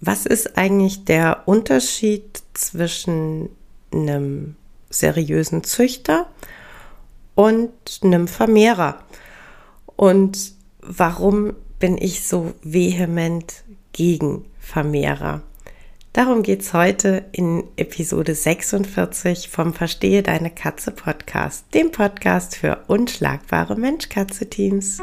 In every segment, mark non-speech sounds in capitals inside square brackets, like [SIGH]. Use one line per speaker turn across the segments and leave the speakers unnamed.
Was ist eigentlich der Unterschied zwischen einem seriösen Züchter und einem Vermehrer? Und warum bin ich so vehement gegen Vermehrer? Darum geht es heute in Episode 46 vom Verstehe deine Katze Podcast, dem Podcast für unschlagbare Mensch-Katze-Teams.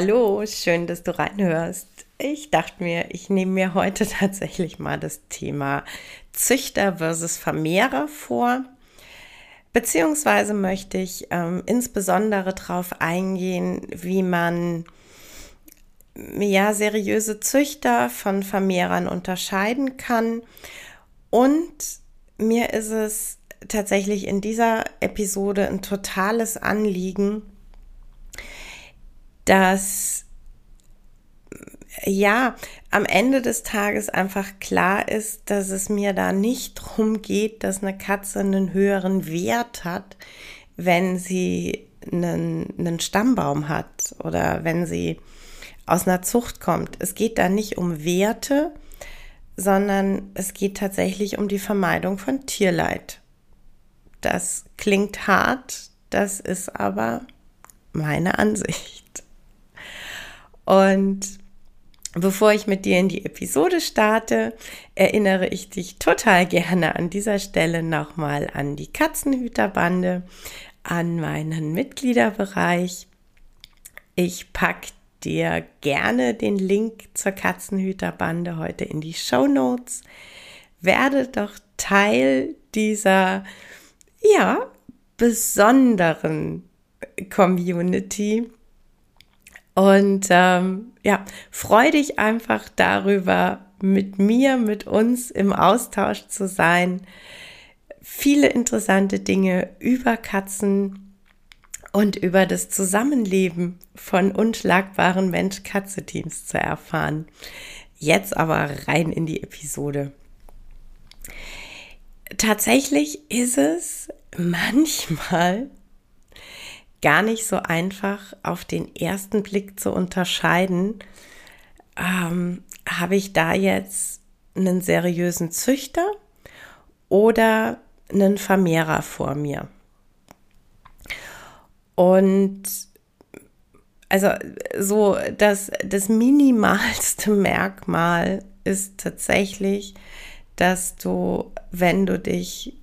Hallo, schön, dass du reinhörst. Ich dachte mir, ich nehme mir heute [LAUGHS] tatsächlich mal das Thema Züchter versus Vermehrer vor. Beziehungsweise möchte ich ähm, insbesondere darauf eingehen, wie man ja seriöse Züchter von Vermehrern unterscheiden kann. Und mir ist es tatsächlich in dieser Episode ein totales Anliegen, dass ja, am Ende des Tages einfach klar ist, dass es mir da nicht darum geht, dass eine Katze einen höheren Wert hat, wenn sie einen, einen Stammbaum hat oder wenn sie aus einer Zucht kommt. Es geht da nicht um Werte, sondern es geht tatsächlich um die Vermeidung von Tierleid. Das klingt hart, das ist aber meine Ansicht. Und bevor ich mit dir in die Episode starte, erinnere ich dich total gerne an dieser Stelle nochmal an die Katzenhüterbande, an meinen Mitgliederbereich. Ich packe dir gerne den Link zur Katzenhüterbande heute in die Show Notes. Werde doch Teil dieser, ja, besonderen Community und ähm, ja, freu dich einfach darüber, mit mir, mit uns im Austausch zu sein. Viele interessante Dinge über Katzen und über das Zusammenleben von unschlagbaren Mensch-Katze-Teams zu erfahren. Jetzt aber rein in die Episode. Tatsächlich ist es manchmal gar nicht so einfach auf den ersten Blick zu unterscheiden, ähm, habe ich da jetzt einen seriösen Züchter oder einen Vermehrer vor mir. Und also so das, das minimalste Merkmal ist tatsächlich, dass du, wenn du dich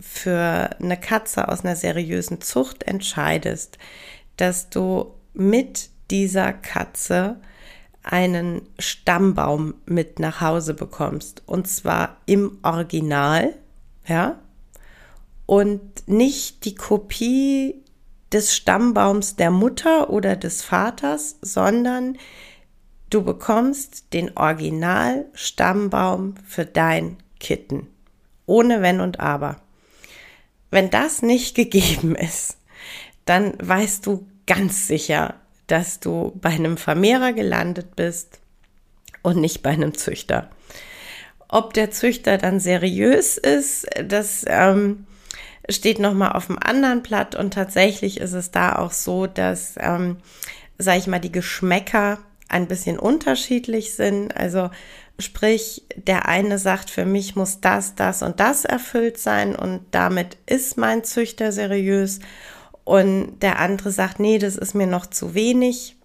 für eine Katze aus einer seriösen Zucht entscheidest, dass du mit dieser Katze einen Stammbaum mit nach Hause bekommst und zwar im Original, ja, und nicht die Kopie des Stammbaums der Mutter oder des Vaters, sondern du bekommst den Original Stammbaum für dein Kitten. Ohne Wenn und Aber. Wenn das nicht gegeben ist, dann weißt du ganz sicher, dass du bei einem Vermehrer gelandet bist und nicht bei einem Züchter. Ob der Züchter dann seriös ist, das ähm, steht nochmal auf dem anderen Blatt und tatsächlich ist es da auch so, dass, ähm, sag ich mal, die Geschmäcker ein bisschen unterschiedlich sind. Also Sprich, der eine sagt, für mich muss das, das und das erfüllt sein und damit ist mein Züchter seriös. Und der andere sagt, nee, das ist mir noch zu wenig.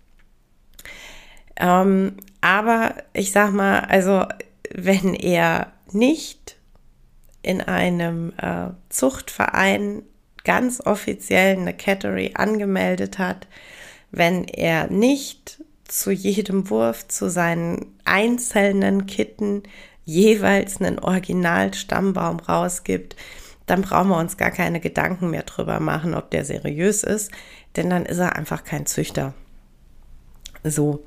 Ähm, aber ich sag mal, also wenn er nicht in einem äh, Zuchtverein ganz offiziell eine Cattery angemeldet hat, wenn er nicht zu jedem Wurf, zu seinen einzelnen Kitten jeweils einen Originalstammbaum rausgibt, dann brauchen wir uns gar keine Gedanken mehr drüber machen, ob der seriös ist, denn dann ist er einfach kein Züchter. So.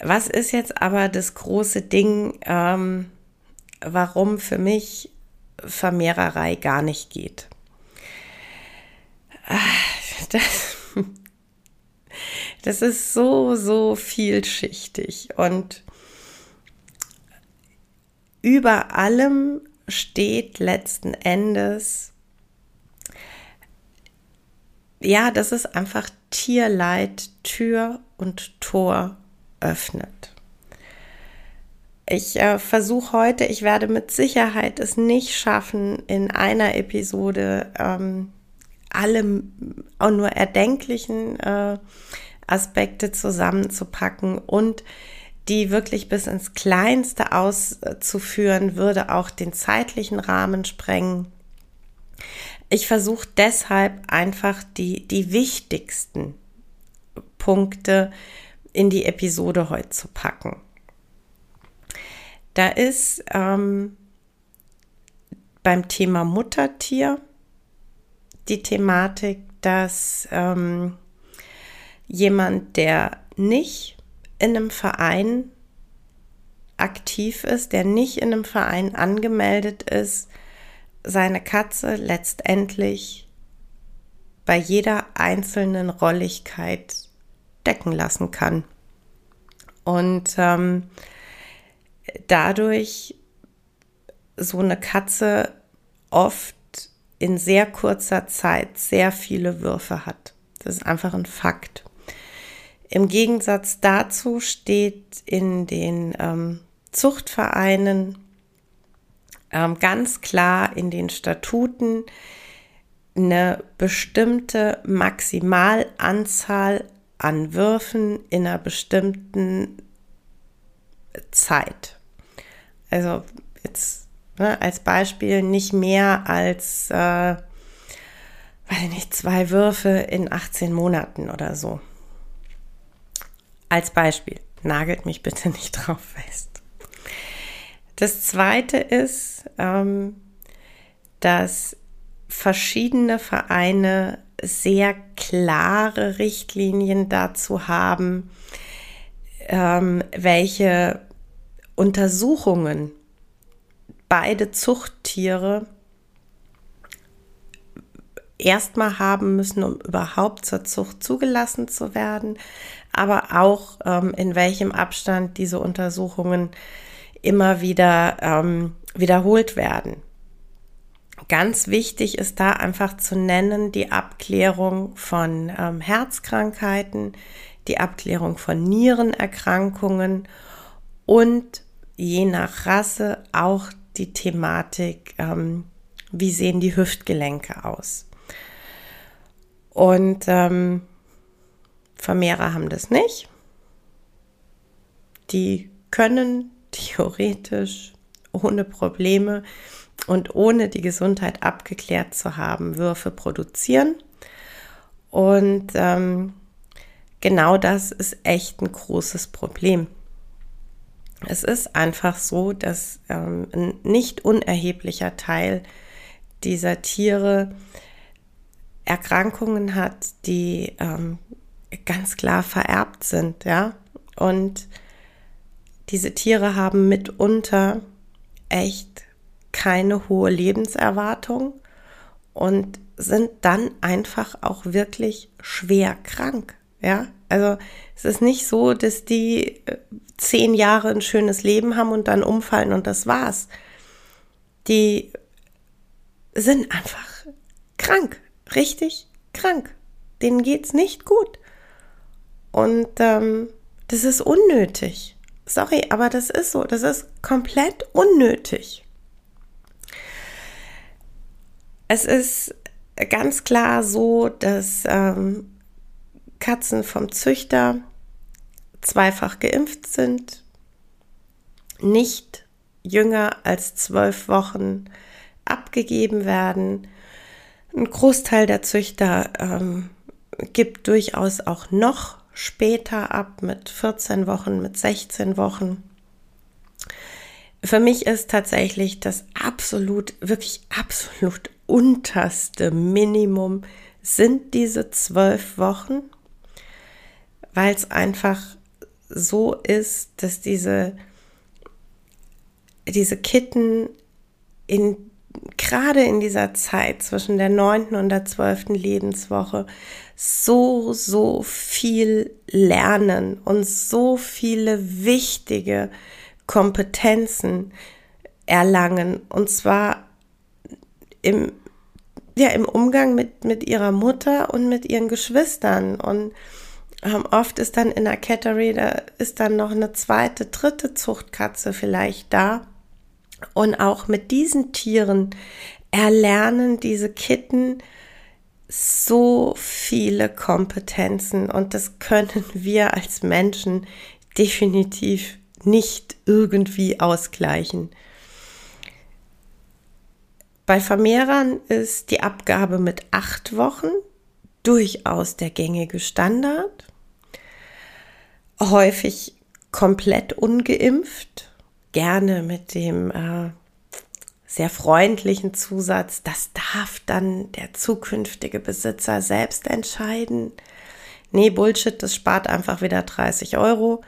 Was ist jetzt aber das große Ding, ähm, warum für mich Vermehrerei gar nicht geht? Ah, das, das ist so, so vielschichtig und über allem steht letzten Endes, ja, dass es einfach Tierleid Tür und Tor öffnet. Ich äh, versuche heute, ich werde mit Sicherheit es nicht schaffen, in einer Episode ähm, alle auch nur erdenklichen äh, Aspekte zusammenzupacken und die wirklich bis ins Kleinste auszuführen, würde auch den zeitlichen Rahmen sprengen. Ich versuche deshalb einfach die, die wichtigsten Punkte in die Episode heute zu packen. Da ist ähm, beim Thema Muttertier die Thematik, dass ähm, jemand, der nicht in einem Verein aktiv ist, der nicht in einem Verein angemeldet ist, seine Katze letztendlich bei jeder einzelnen Rolligkeit decken lassen kann. Und ähm, dadurch so eine Katze oft in sehr kurzer Zeit sehr viele Würfe hat. Das ist einfach ein Fakt. Im Gegensatz dazu steht in den ähm, Zuchtvereinen ähm, ganz klar in den Statuten eine bestimmte Maximalanzahl an Würfen in einer bestimmten Zeit. Also jetzt ne, als Beispiel nicht mehr als, äh, weiß nicht, zwei Würfe in 18 Monaten oder so. Als Beispiel. Nagelt mich bitte nicht [LAUGHS] drauf fest. Das zweite ist, ähm, dass verschiedene Vereine sehr klare Richtlinien dazu haben, ähm, welche Untersuchungen beide Zuchttiere erstmal haben müssen, um überhaupt zur Zucht zugelassen zu werden, aber auch ähm, in welchem Abstand diese Untersuchungen immer wieder ähm, wiederholt werden. Ganz wichtig ist da einfach zu nennen die Abklärung von ähm, Herzkrankheiten, die Abklärung von Nierenerkrankungen und je nach Rasse auch die Thematik, ähm, wie sehen die Hüftgelenke aus. Und ähm, Vermehrer haben das nicht. Die können theoretisch ohne Probleme und ohne die Gesundheit abgeklärt zu haben, Würfe produzieren. Und ähm, genau das ist echt ein großes Problem. Es ist einfach so, dass ähm, ein nicht unerheblicher Teil dieser Tiere Erkrankungen hat, die ähm, ganz klar vererbt sind, ja. Und diese Tiere haben mitunter echt keine hohe Lebenserwartung und sind dann einfach auch wirklich schwer krank, ja. Also es ist nicht so, dass die äh, zehn Jahre ein schönes Leben haben und dann umfallen und das war's. Die sind einfach krank, richtig krank. Denen geht's nicht gut. Und ähm, das ist unnötig. Sorry, aber das ist so. Das ist komplett unnötig. Es ist ganz klar so, dass ähm, Katzen vom Züchter zweifach geimpft sind, nicht jünger als zwölf Wochen abgegeben werden. Ein Großteil der Züchter ähm, gibt durchaus auch noch später ab mit 14 Wochen, mit 16 Wochen. Für mich ist tatsächlich das absolut, wirklich absolut unterste Minimum sind diese zwölf Wochen, weil es einfach so ist, dass diese, diese Kitten in gerade in dieser Zeit zwischen der neunten und der zwölften Lebenswoche so, so viel lernen und so viele wichtige Kompetenzen erlangen. Und zwar im, ja, im Umgang mit, mit ihrer Mutter und mit ihren Geschwistern. Und ähm, oft ist dann in der Cattery, da ist dann noch eine zweite, dritte Zuchtkatze vielleicht da. Und auch mit diesen Tieren erlernen diese Kitten so viele Kompetenzen und das können [LAUGHS] wir als Menschen definitiv nicht irgendwie ausgleichen. Bei Vermehrern ist die Abgabe mit acht Wochen durchaus der gängige Standard. Häufig komplett ungeimpft, gerne mit dem äh, sehr freundlichen Zusatz, das darf dann der zukünftige Besitzer selbst entscheiden. Nee, Bullshit, das spart einfach wieder 30 Euro.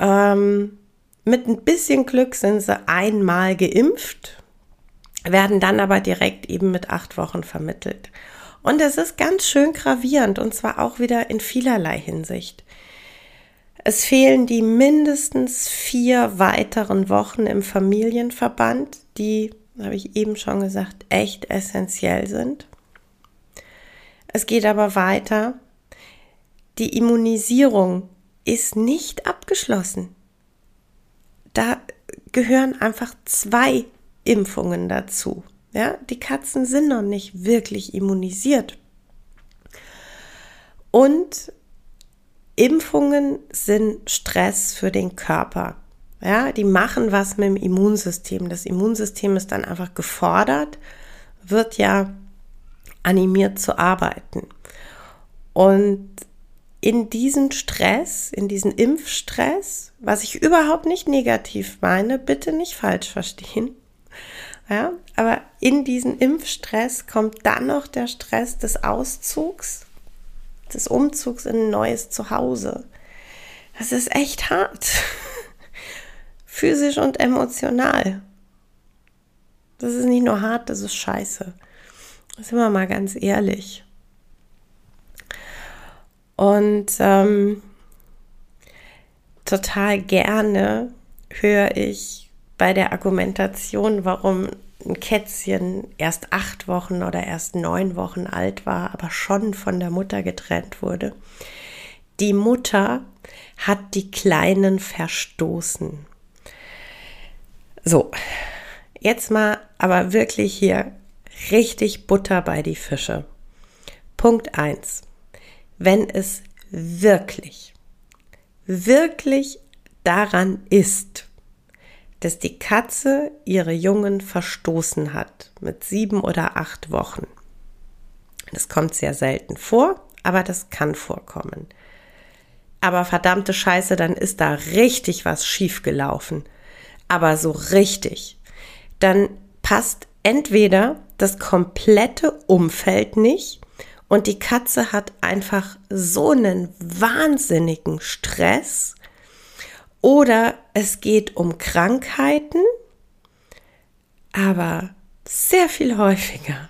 Ähm, mit ein bisschen Glück sind sie einmal geimpft, werden dann aber direkt eben mit acht Wochen vermittelt. Und es ist ganz schön gravierend und zwar auch wieder in vielerlei Hinsicht. Es fehlen die mindestens vier weiteren Wochen im Familienverband, die, habe ich eben schon gesagt, echt essentiell sind. Es geht aber weiter. Die Immunisierung ist nicht abgeschlossen. Da gehören einfach zwei Impfungen dazu. Ja, die Katzen sind noch nicht wirklich immunisiert. Und Impfungen sind Stress für den Körper. Ja, die machen was mit dem Immunsystem. Das Immunsystem ist dann einfach gefordert, wird ja animiert zu arbeiten. Und in diesen Stress, in diesen Impfstress, was ich überhaupt nicht negativ meine, bitte nicht falsch verstehen. Ja, aber in diesen Impfstress kommt dann noch der Stress des Auszugs, des Umzugs in ein neues Zuhause. Das ist echt hart. [LAUGHS] Physisch und emotional. Das ist nicht nur hart, das ist scheiße. Sind wir mal ganz ehrlich. Und ähm, total gerne höre ich bei der Argumentation, warum ein Kätzchen erst acht Wochen oder erst neun Wochen alt war, aber schon von der Mutter getrennt wurde. Die Mutter hat die Kleinen verstoßen. So, jetzt mal aber wirklich hier richtig Butter bei die Fische. Punkt eins wenn es wirklich, wirklich daran ist, dass die Katze ihre Jungen verstoßen hat mit sieben oder acht Wochen. Das kommt sehr selten vor, aber das kann vorkommen. Aber verdammte Scheiße, dann ist da richtig was schiefgelaufen. Aber so richtig. Dann passt entweder das komplette Umfeld nicht und die Katze hat einfach so einen wahnsinnigen Stress. Oder es geht um Krankheiten. Aber sehr viel häufiger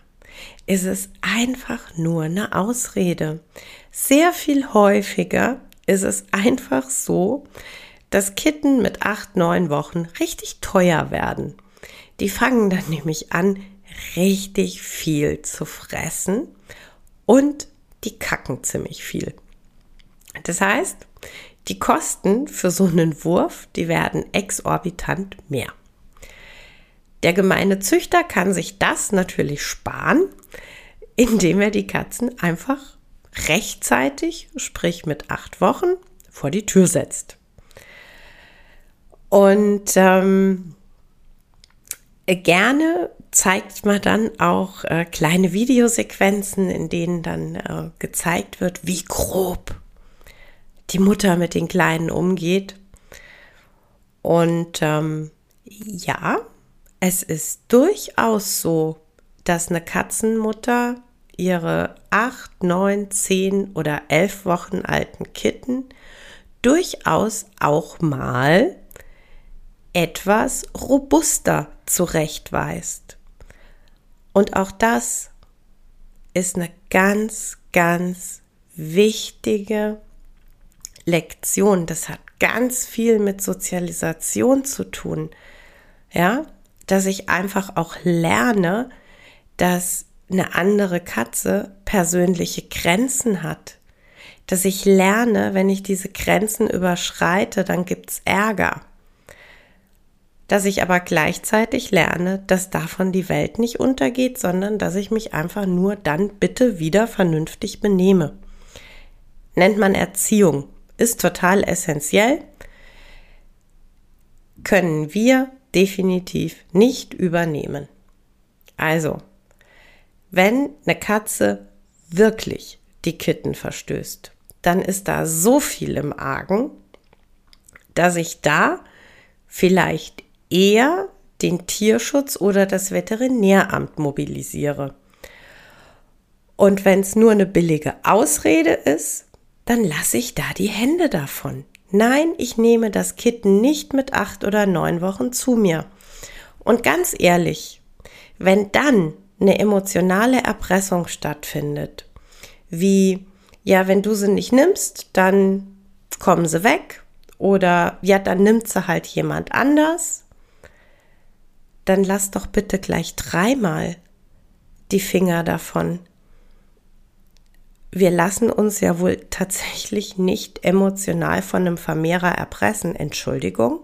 ist es einfach nur eine Ausrede. Sehr viel häufiger ist es einfach so, dass Kitten mit acht, neun Wochen richtig teuer werden. Die fangen dann nämlich an, richtig viel zu fressen und die kacken ziemlich viel. Das heißt, die Kosten für so einen Wurf, die werden exorbitant mehr. Der gemeine Züchter kann sich das natürlich sparen, indem er die Katzen einfach rechtzeitig, sprich mit acht Wochen, vor die Tür setzt. Und ähm, gerne zeigt man dann auch äh, kleine Videosequenzen, in denen dann äh, gezeigt wird, wie grob die Mutter mit den Kleinen umgeht. Und ähm, ja, es ist durchaus so, dass eine Katzenmutter ihre acht, neun, zehn oder elf Wochen alten Kitten durchaus auch mal etwas robuster zurechtweist. Und auch das ist eine ganz, ganz wichtige Lektion. Das hat ganz viel mit Sozialisation zu tun. Ja, dass ich einfach auch lerne, dass eine andere Katze persönliche Grenzen hat. Dass ich lerne, wenn ich diese Grenzen überschreite, dann gibt's Ärger dass ich aber gleichzeitig lerne, dass davon die Welt nicht untergeht, sondern dass ich mich einfach nur dann bitte wieder vernünftig benehme. Nennt man Erziehung, ist total essentiell, können wir definitiv nicht übernehmen. Also, wenn eine Katze wirklich die Kitten verstößt, dann ist da so viel im Argen, dass ich da vielleicht eher den Tierschutz oder das Veterinäramt mobilisiere. Und wenn es nur eine billige Ausrede ist, dann lasse ich da die Hände davon. Nein, ich nehme das Kitten nicht mit acht oder neun Wochen zu mir. Und ganz ehrlich, wenn dann eine emotionale Erpressung stattfindet, wie, ja, wenn du sie nicht nimmst, dann kommen sie weg oder ja, dann nimmt sie halt jemand anders dann lass doch bitte gleich dreimal die Finger davon. Wir lassen uns ja wohl tatsächlich nicht emotional von einem Vermehrer erpressen. Entschuldigung.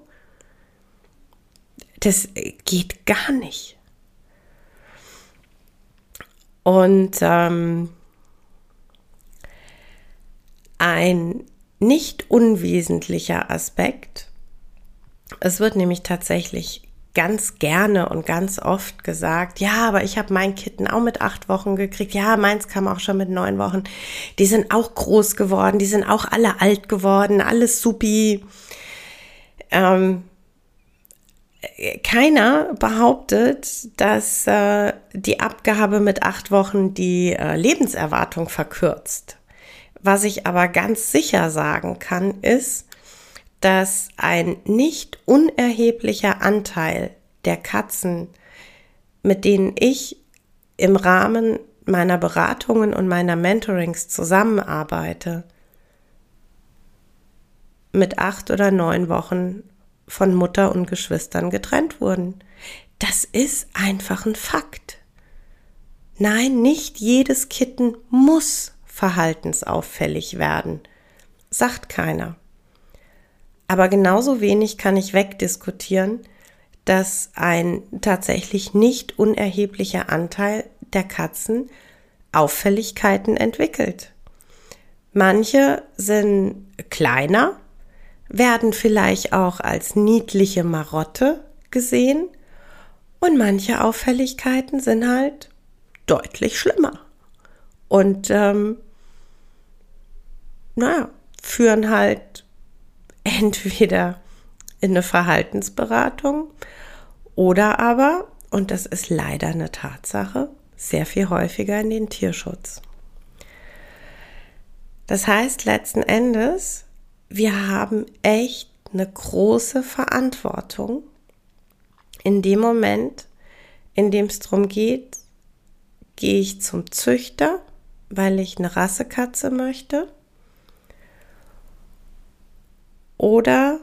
Das geht gar nicht. Und ähm, ein nicht unwesentlicher Aspekt, es wird nämlich tatsächlich ganz gerne und ganz oft gesagt, ja, aber ich habe mein Kitten auch mit acht Wochen gekriegt. Ja, meins kam auch schon mit neun Wochen. Die sind auch groß geworden, die sind auch alle alt geworden, alles supi. Ähm, keiner behauptet, dass äh, die Abgabe mit acht Wochen die äh, Lebenserwartung verkürzt. Was ich aber ganz sicher sagen kann, ist, dass ein nicht unerheblicher Anteil der Katzen, mit denen ich im Rahmen meiner Beratungen und meiner Mentorings zusammenarbeite, mit acht oder neun Wochen von Mutter und Geschwistern getrennt wurden. Das ist einfach ein Fakt. Nein, nicht jedes Kitten muss verhaltensauffällig werden, sagt keiner. Aber genauso wenig kann ich wegdiskutieren, dass ein tatsächlich nicht unerheblicher Anteil der Katzen Auffälligkeiten entwickelt. Manche sind kleiner, werden vielleicht auch als niedliche Marotte gesehen und manche Auffälligkeiten sind halt deutlich schlimmer und ähm, naja, führen halt entweder in eine Verhaltensberatung oder aber, und das ist leider eine Tatsache, sehr viel häufiger in den Tierschutz. Das heißt letzten Endes, wir haben echt eine große Verantwortung in dem Moment, in dem es darum geht, gehe ich zum Züchter, weil ich eine Rassekatze möchte oder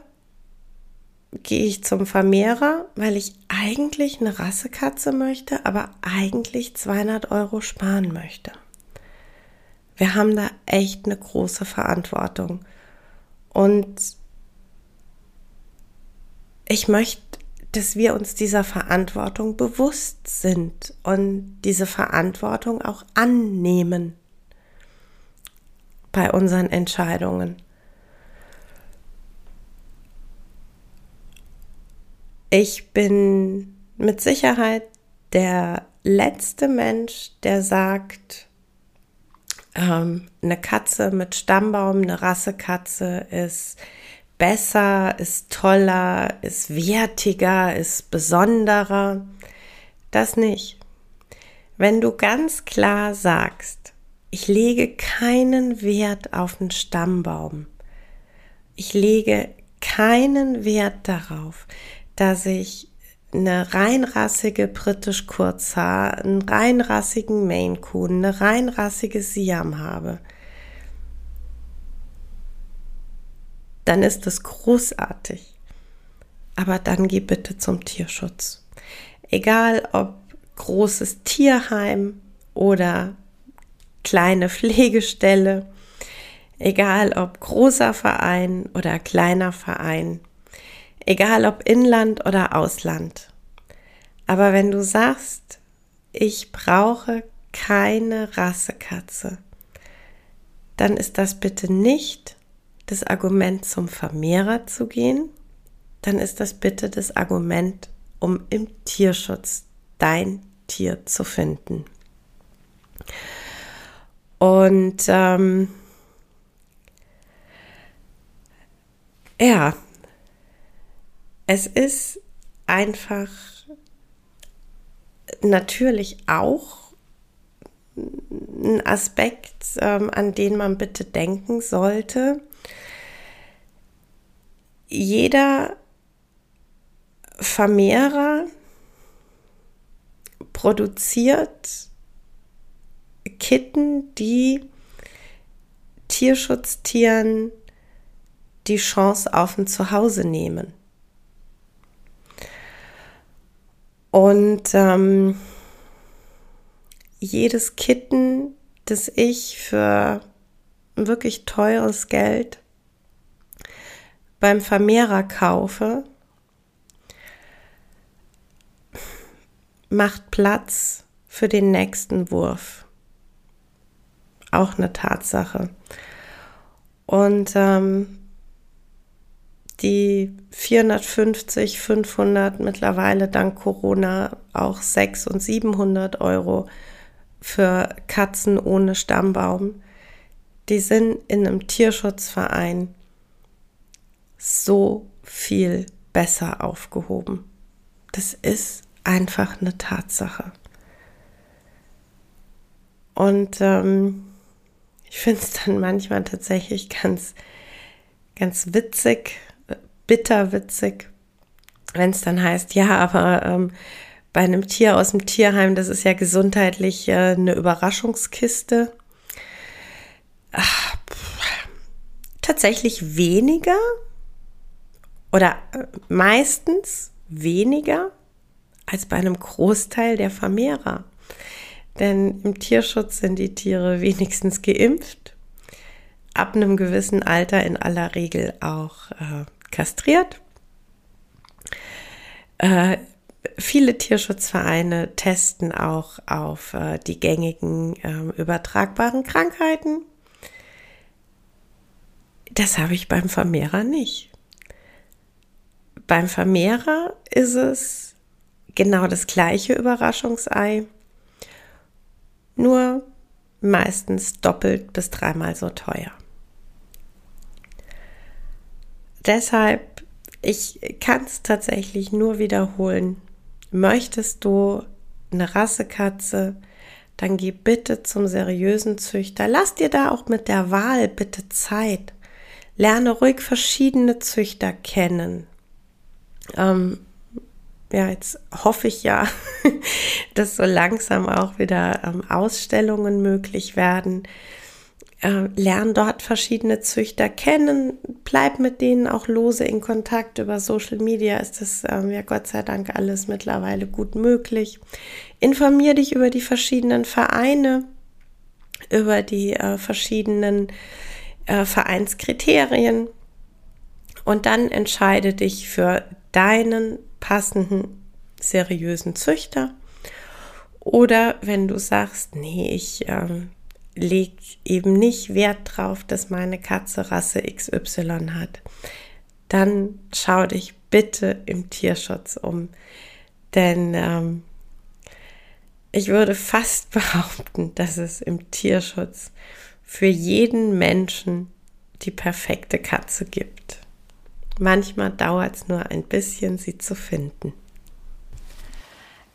gehe ich zum Vermehrer, weil ich eigentlich eine Rassekatze möchte, aber eigentlich 200 Euro sparen möchte. Wir haben da echt eine große Verantwortung. Und ich möchte, dass wir uns dieser Verantwortung bewusst sind und diese Verantwortung auch annehmen bei unseren Entscheidungen. Ich bin mit Sicherheit der letzte Mensch, der sagt, ähm, eine Katze mit Stammbaum, eine Rassekatze ist besser, ist toller, ist wertiger, ist besonderer. Das nicht. Wenn du ganz klar sagst, ich lege keinen Wert auf den Stammbaum, ich lege keinen Wert darauf, dass ich eine reinrassige britisch Kurzhaar, einen reinrassigen Maine Coon, eine reinrassige Siam habe, dann ist das großartig. Aber dann geh bitte zum Tierschutz. Egal ob großes Tierheim oder kleine Pflegestelle, egal ob großer Verein oder kleiner Verein, egal ob Inland oder Ausland. Aber wenn du sagst, ich brauche keine Rassekatze, dann ist das bitte nicht das Argument zum Vermehrer zu gehen, dann ist das bitte das Argument, um im Tierschutz dein Tier zu finden. Und ähm, ja, es ist einfach natürlich auch ein Aspekt, ähm, an den man bitte denken sollte. Jeder Vermehrer produziert Kitten, die Tierschutztieren die Chance auf ein Zuhause nehmen. Und ähm, jedes Kitten, das ich für wirklich teures Geld beim Vermehrer kaufe, macht Platz für den nächsten Wurf. Auch eine Tatsache. Und ähm, die 450, 500, mittlerweile dank Corona auch 600 und 700 Euro für Katzen ohne Stammbaum, die sind in einem Tierschutzverein so viel besser aufgehoben. Das ist einfach eine Tatsache. Und ähm, ich finde es dann manchmal tatsächlich ganz, ganz witzig, bitterwitzig, wenn es dann heißt, ja, aber ähm, bei einem Tier aus dem Tierheim, das ist ja gesundheitlich äh, eine Überraschungskiste. Ach, tatsächlich weniger oder äh, meistens weniger als bei einem Großteil der Vermehrer. Denn im Tierschutz sind die Tiere wenigstens geimpft, ab einem gewissen Alter in aller Regel auch äh, kastriert. Äh, viele Tierschutzvereine testen auch auf äh, die gängigen äh, übertragbaren Krankheiten. Das habe ich beim Vermehrer nicht. Beim Vermehrer ist es genau das gleiche Überraschungsei, nur meistens doppelt bis dreimal so teuer. Deshalb, ich kann es tatsächlich nur wiederholen. Möchtest du eine Rassekatze, dann geh bitte zum seriösen Züchter. Lass dir da auch mit der Wahl bitte Zeit. Lerne ruhig verschiedene Züchter kennen. Ähm, ja, jetzt hoffe ich ja, [LAUGHS] dass so langsam auch wieder ähm, Ausstellungen möglich werden äh, lern dort verschiedene Züchter kennen, bleib mit denen auch lose in Kontakt. Über Social Media ist das ähm, ja Gott sei Dank alles mittlerweile gut möglich. Informier dich über die verschiedenen Vereine, über die äh, verschiedenen äh, Vereinskriterien und dann entscheide dich für deinen passenden, seriösen Züchter. Oder wenn du sagst, nee, ich ähm, leg eben nicht Wert drauf, dass meine Katze Rasse XY hat, dann schau dich bitte im Tierschutz um. Denn ähm, ich würde fast [LAUGHS] behaupten, dass es im Tierschutz für jeden Menschen die perfekte Katze gibt. Manchmal dauert es nur ein bisschen, sie zu finden.